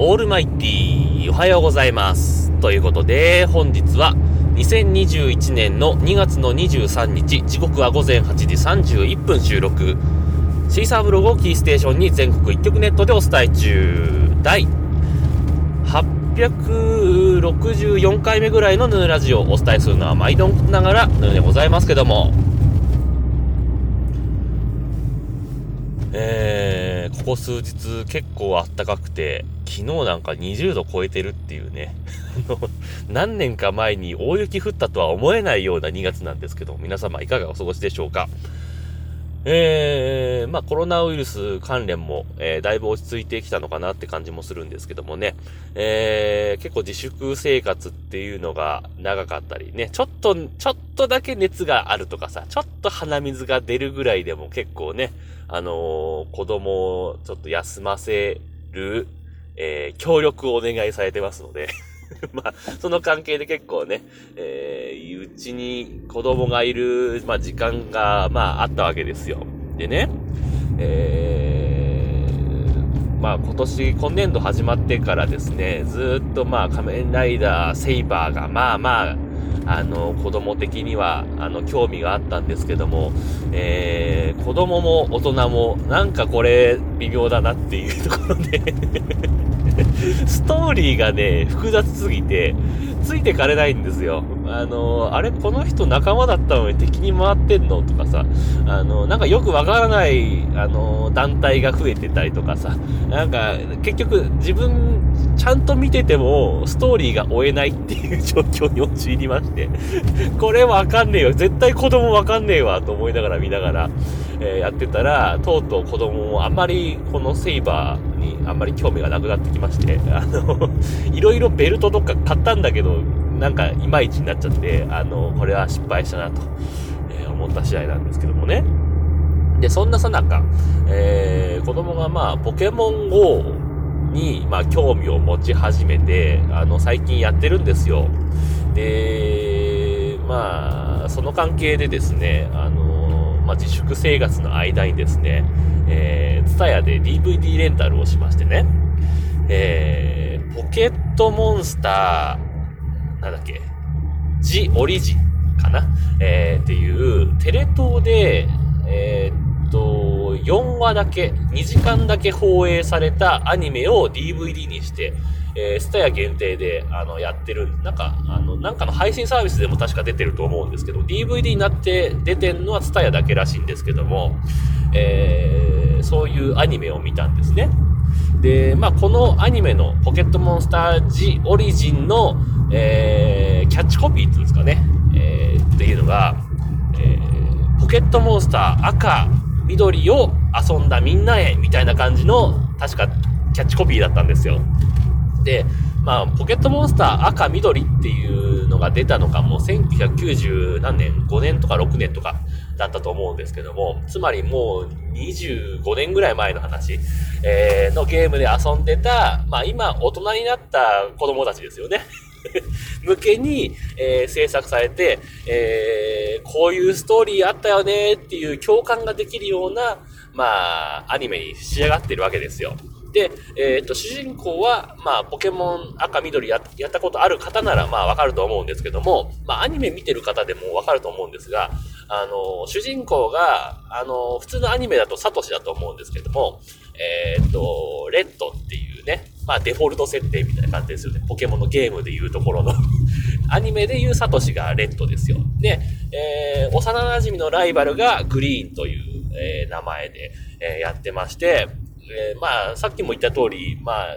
オールマイティー、おはようございます。ということで、本日は2021年の2月の23日、時刻は午前8時31分収録。シーサーブログをキーステーションに全国一曲ネットでお伝え中。第864回目ぐらいのヌーラジオをお伝えするのは毎度ながらヌーでございますけども、えー、ここ数日結構あったかくて、昨日なんか20度超えてるっていうね、何年か前に大雪降ったとは思えないような2月なんですけど、皆様いかがお過ごしでしょうか。えー、まあコロナウイルス関連も、えー、だいぶ落ち着いてきたのかなって感じもするんですけどもね、えー、結構自粛生活っていうのが長かったりね、ちょっと、ちょっとだけ熱があるとかさ、ちょっと鼻水が出るぐらいでも結構ね、あのー、子供をちょっと休ませる、えー、協力をお願いされてますので まあ、その関係で結構ね、えー、うちに子供がいる、まあ、時間が、まあ、あったわけですよ。でね、えー、まあ、今年、今年度始まってからですね、ずっとまあ、仮面ライダー、セイバーが、まあまあ、あの、子供的には、あの、興味があったんですけども、えー、子供も大人も、なんかこれ、微妙だなっていうところでストーリーがね、複雑すぎて、ついてかれないんですよ。あの、あれ、この人仲間だったのに敵に回ってんのとかさ、あの、なんかよくわからない、あの、団体が増えてたりとかさ、なんか、結局自分、ちゃんと見てても、ストーリーが追えないっていう状況に陥りまして、これわかんねえよ。絶対子供わかんねえわ、と思いながら見ながら、えー、やってたら、とうとう子供もあんまりこのセイバーにあんまり興味がなくなってきまして、あの、いろいろベルトとか買ったんだけど、なんかいまいちになっちゃって、あの、これは失敗したなと、えー、思った次第なんですけどもね。で、そんなさなか、えー、子供がまあ、ポケモン GO に、まあ、興味を持ち始めて、あの、最近やってるんですよ。で、まあ、その関係でですね、あの、まあ、自粛生活の間にですね、えー、ツタヤで DVD レンタルをしましてね、えー、ポケットモンスター、なんだっけ、ジ・オリジンかな？えー、っていう、テレ東で、えー、っと、4話だけ、2時間だけ放映されたアニメを DVD にして、えー、スタヤ限定で、あの、やってる、なんか、あの、なんかの配信サービスでも確か出てると思うんですけど、DVD になって出てんのはスタヤだけらしいんですけども、えー、そういうアニメを見たんですね。で、まあ、このアニメのポケットモンスター G オリジンの、えー、キャッチコピーっていうんですかね、えー、っていうのが、えー、ポケットモンスター赤、緑を遊んだみんなへ、みたいな感じの、確かキャッチコピーだったんですよ。で、まあ、ポケットモンスター赤、緑っていうのが出たのがもう1990何年 ?5 年とか6年とかだったと思うんですけども、つまりもう25年ぐらい前の話、えー、のゲームで遊んでた、まあ今大人になった子供たちですよね。向けに、えー、制作されて、えー、こういうストーリーあったよねっていう共感ができるような、まあ、アニメに仕上がってるわけですよ。で、えっ、ー、と、主人公は、まあ、ポケモン赤緑ややったことある方なら、まあ、わかると思うんですけども、まあ、アニメ見てる方でもわかると思うんですが、あの、主人公が、あの、普通のアニメだとサトシだと思うんですけども、えっ、ー、と、レッド、まあ、デフォルト設定みたいな感じですよね。ポケモンのゲームでいうところの アニメでいうサトシがレッドですよ。で、えー、幼馴染のライバルがグリーンという、えー、名前で、えー、やってまして、えー、まあ、さっきも言った通り、まあ、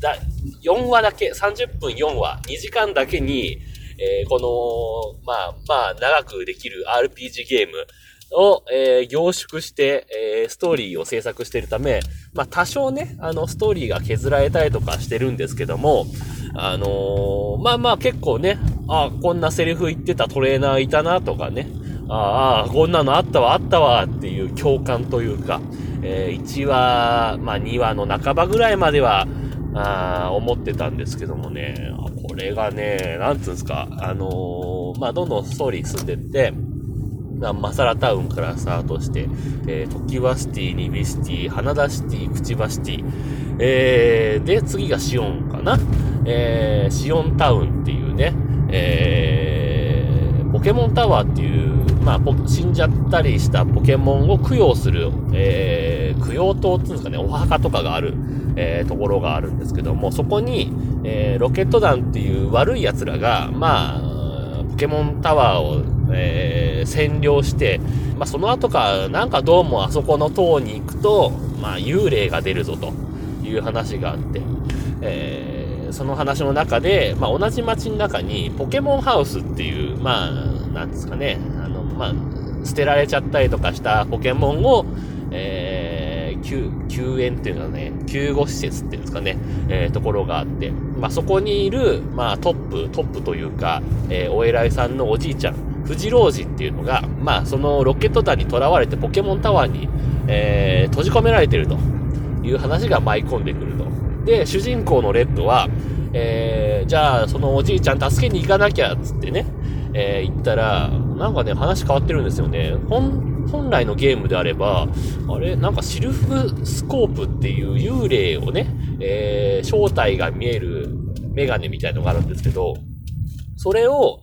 だ、4話だけ、30分4話、2時間だけに、えー、この、まあ、まあ、長くできる RPG ゲームを、えー、凝縮して、えー、ストーリーを制作しているため、まあ、多少ね、あの、ストーリーが削られたりとかしてるんですけども、あのー、まあまあ結構ね、あこんなセリフ言ってたトレーナーいたなとかね、ああ、こんなのあったわ、あったわっていう共感というか、えー、1話、まあ2話の半ばぐらいまでは、あ思ってたんですけどもね、これがね、なんつうんですか、あのー、まあどんどんストーリー進んでって、マサラタウンからスタートして、えー、トキワシティ、ニビシティ、ハナダシティ、クチバシティ、えー、で、次がシオンかな。えー、シオンタウンっていうね、えー、ポケモンタワーっていう、まあ、死んじゃったりしたポケモンを供養する、えー、供養塔っていうんですかね、お墓とかがある、えー、ところがあるんですけども、そこに、えー、ロケット団っていう悪い奴らが、まあ、ポケモンタワーを、えー、占領して、まあ、その後か、なんかどうもあそこの塔に行くと、まあ、幽霊が出るぞという話があって、えー、その話の中で、まあ、同じ街の中にポケモンハウスっていう、まあ、なんですかね、あの、まあ、捨てられちゃったりとかしたポケモンを、えー、救、救援っていうのはね、救護施設っていうんですかね、えー、ところがあって、まあ、そこにいる、まあ、トップ、トップというか、えー、お偉いさんのおじいちゃん、藤老人っていうのが、まあ、そのロケット弾に囚われてポケモンタワーに、えー、閉じ込められてるという話が舞い込んでくると。で、主人公のレッドは、えー、じゃあ、そのおじいちゃん助けに行かなきゃ、つってね、えー、行ったら、なんかね、話変わってるんですよね。本、本来のゲームであれば、あれ、なんかシルフスコープっていう幽霊をね、えー、正体が見えるメガネみたいのがあるんですけど、それを、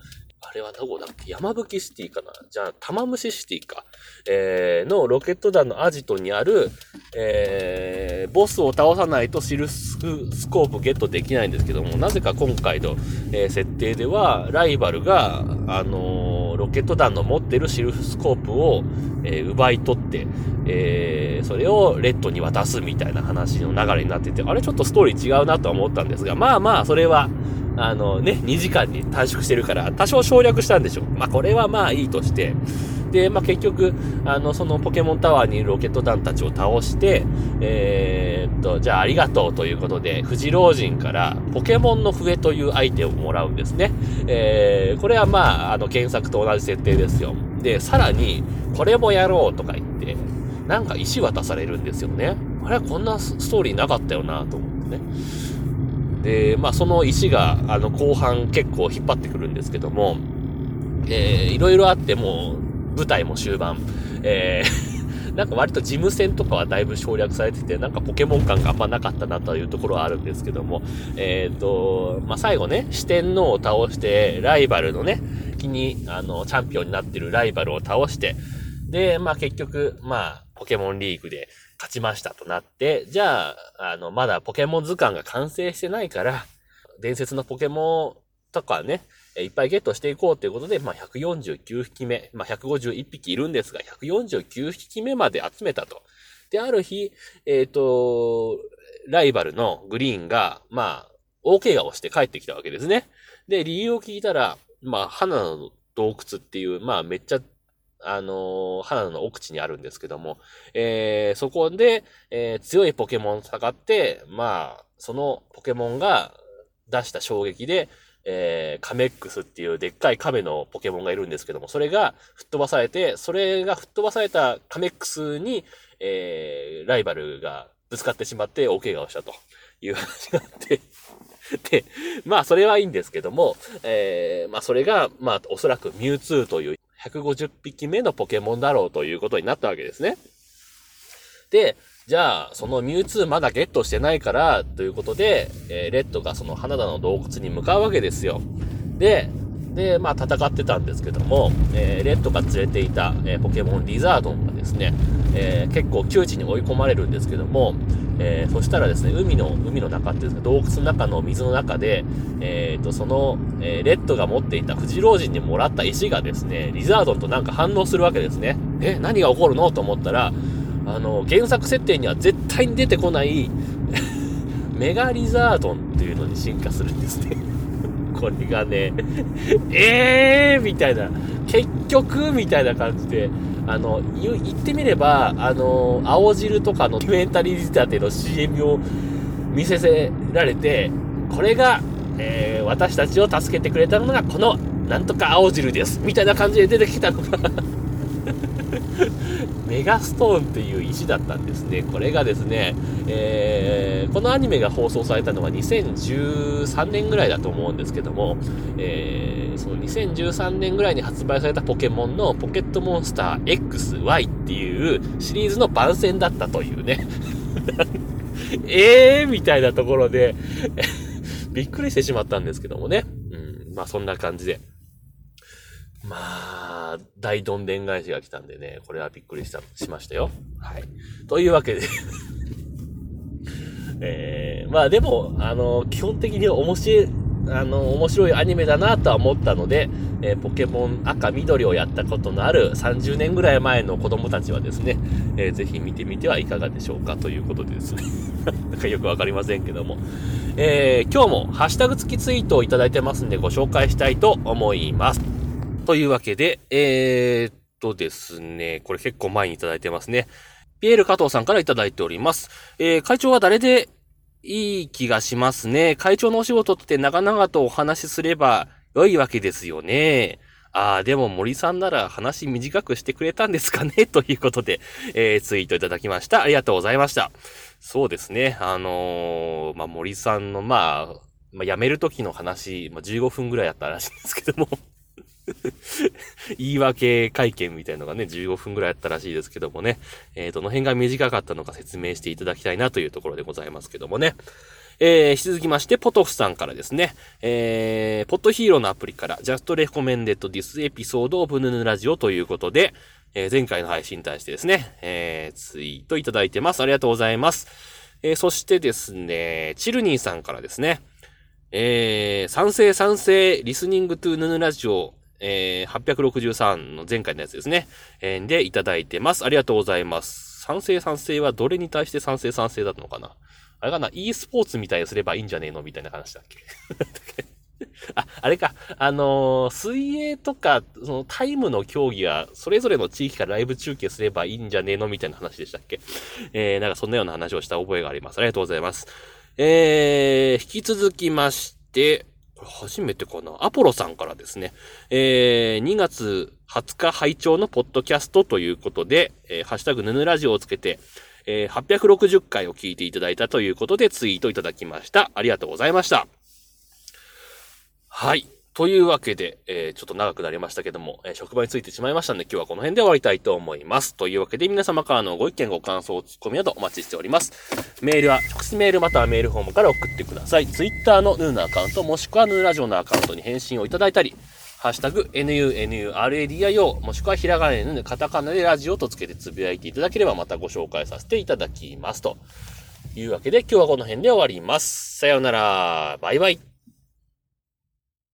れはどこだっけ？山吹シティかな？じゃあ、玉虫シティか。えー、のロケット弾のアジトにある、えー、ボスを倒さないとシルススコープゲットできないんですけども、なぜか今回の、えー、設定では、ライバルが、あのー、ロケット弾の持ってるシルスコープを、えー、奪い取って、えー、それをレッドに渡すみたいな話の流れになってて、あれちょっとストーリー違うなとは思ったんですが、まあまあ、それは、あのね、2時間に短縮してるから、多少省略したんでしょう。まあこれはまあいいとして、で、まあ、結局、あの、そのポケモンタワーにいるロケット団たちを倒して、えー、っと、じゃあありがとうということで、富士老人からポケモンの笛というアイテムをもらうんですね。えー、これはまあ、あの、原作と同じ設定ですよ。で、さらに、これもやろうとか言って、なんか石渡されるんですよね。あれこんなストーリーなかったよなと思ってね。で、まあその石が、あの、後半結構引っ張ってくるんですけども、えー、いろいろあっても、舞台も終盤、えー、なんか割と事務戦とかはだいぶ省略されてて、なんかポケモン感があんまなかったなというところはあるんですけども、えっ、ー、と、まあ、最後ね、四天王を倒して、ライバルのね、気に、あの、チャンピオンになってるライバルを倒して、で、まあ、結局、まあ、ポケモンリーグで勝ちましたとなって、じゃあ、あの、まだポケモン図鑑が完成してないから、伝説のポケモンとかね、いっぱいゲットしていこうということで、まあ、149匹目、まあ、151匹いるんですが、149匹目まで集めたと。で、ある日、えっ、ー、と、ライバルのグリーンが、まあ、大怪我をして帰ってきたわけですね。で、理由を聞いたら、まあ、花の洞窟っていう、まあ、めっちゃ、あのー、花の奥地にあるんですけども、えー、そこで、えー、強いポケモンを戦って、まあ、そのポケモンが出した衝撃で、えー、カメックスっていうでっかい亀のポケモンがいるんですけども、それが吹っ飛ばされて、それが吹っ飛ばされたカメックスに、えー、ライバルがぶつかってしまって大怪我をしたという話があって、で、まあそれはいいんですけども、えー、まあそれが、まあおそらくミュウツーという150匹目のポケモンだろうということになったわけですね。で、じゃあ、そのミュウツーまだゲットしてないから、ということで、えー、レッドがその花田の洞窟に向かうわけですよ。で、で、まあ戦ってたんですけども、えー、レッドが連れていた、えー、ポケモンリザードンがですね、えー、結構窮地に追い込まれるんですけども、えー、そしたらですね、海の、海の中っていうんですか、洞窟の中の水の中で、えー、と、その、えー、レッドが持っていた富士老人にもらった石がですね、リザードンとなんか反応するわけですね。え、何が起こるのと思ったら、あの、原作設定には絶対に出てこない メガリザードンっていうのに進化するんですねこれがね、えーみたいな、結局みたいな感じで、あの、言ってみれば、あの、青汁とかのドキュメンタリー仕立ての CM を見せせられて、これが、えー、私たちを助けてくれたのが、この、なんとか青汁です。みたいな感じで出てきたのが。メガストーンっていう石だったんですね。これがですね、えー、このアニメが放送されたのは2013年ぐらいだと思うんですけども、えー、その2013年ぐらいに発売されたポケモンのポケットモンスター XY っていうシリーズの番宣だったというね。えー、みたいなところで びっくりしてしまったんですけどもね。うん、まあそんな感じで。まあ、大どんでん返しが来たんでね、これはびっくりした、しましたよ。はい。というわけで えー、まあでも、あの、基本的に面白い、あの、面白いアニメだなとは思ったので、えー、ポケモン赤緑をやったことのある30年ぐらい前の子供たちはですね、えー、ぜひ見てみてはいかがでしょうかということでですね。なんかよくわかりませんけども。えー、今日もハッシュタグ付きツイートをいただいてますんでご紹介したいと思います。というわけで、えー、っとですね、これ結構前にいただいてますね。ピエール加藤さんからいただいております。えー、会長は誰でいい気がしますね？会長のお仕事って長々とお話しすれば良いわけですよね。ああ、でも森さんなら話短くしてくれたんですかね？ということで、えー、ツイートいただきました。ありがとうございました。そうですね。あのー、まあ、森さんの、まあ、まあ、辞める時の話、まあ、15分ぐらいやったらしいんですけども 言い訳会見みたいのがね、15分ぐらいあったらしいですけどもね、えー、どの辺が短かったのか説明していただきたいなというところでございますけどもね。えー、引き続きまして、ポトフさんからですね、えー、ポットヒーローのアプリから、Just Recommended This Episode of ヌヌラジオということで、えー、前回の配信に対してですね、えー、ツイートいただいてます。ありがとうございます。えー、そしてですね、チルニーさんからですね、えー、賛成賛成、リスニングトゥヌヌラジオ、えー、863の前回のやつですね。えー、で、いただいてます。ありがとうございます。賛成賛成はどれに対して賛成賛成だったのかな？あれかな ?e スポーツみたいにすればいいんじゃねえのみたいな話だっけ？あ、あれか。あのー、水泳とか、そのタイムの競技は、それぞれの地域からライブ中継すればいいんじゃねえのみたいな話でしたっけ？えー、なんかそんなような話をした覚えがあります。ありがとうございます。えー、引き続きまして、初めてかな。アポロさんからですね。えー、2月20日拝聴のポッドキャストということで、えー、ハッシュタグヌヌラジオをつけて、えー、860回を聞いていただいたということでツイートいただきました。ありがとうございました。はい。というわけで、えー、ちょっと長くなりましたけども、えー、職場についてしまいましたので、今日はこの辺で終わりたいと思います。というわけで、皆様からのご意見、ご感想、ツッコミなどお待ちしております。メールは、直接メールまたはメールフォームから送ってください。Twitter のヌーのアカウント、もしくはヌーラジオのアカウントに返信をいただいたり、ハッシュタグ、NUNURADIO、もしくはひらがなでカタカナでラジオとつけてつぶやいていただければまたご紹介させていただきます。というわけで、今日はこの辺で終わります。さようなら。バイバイ。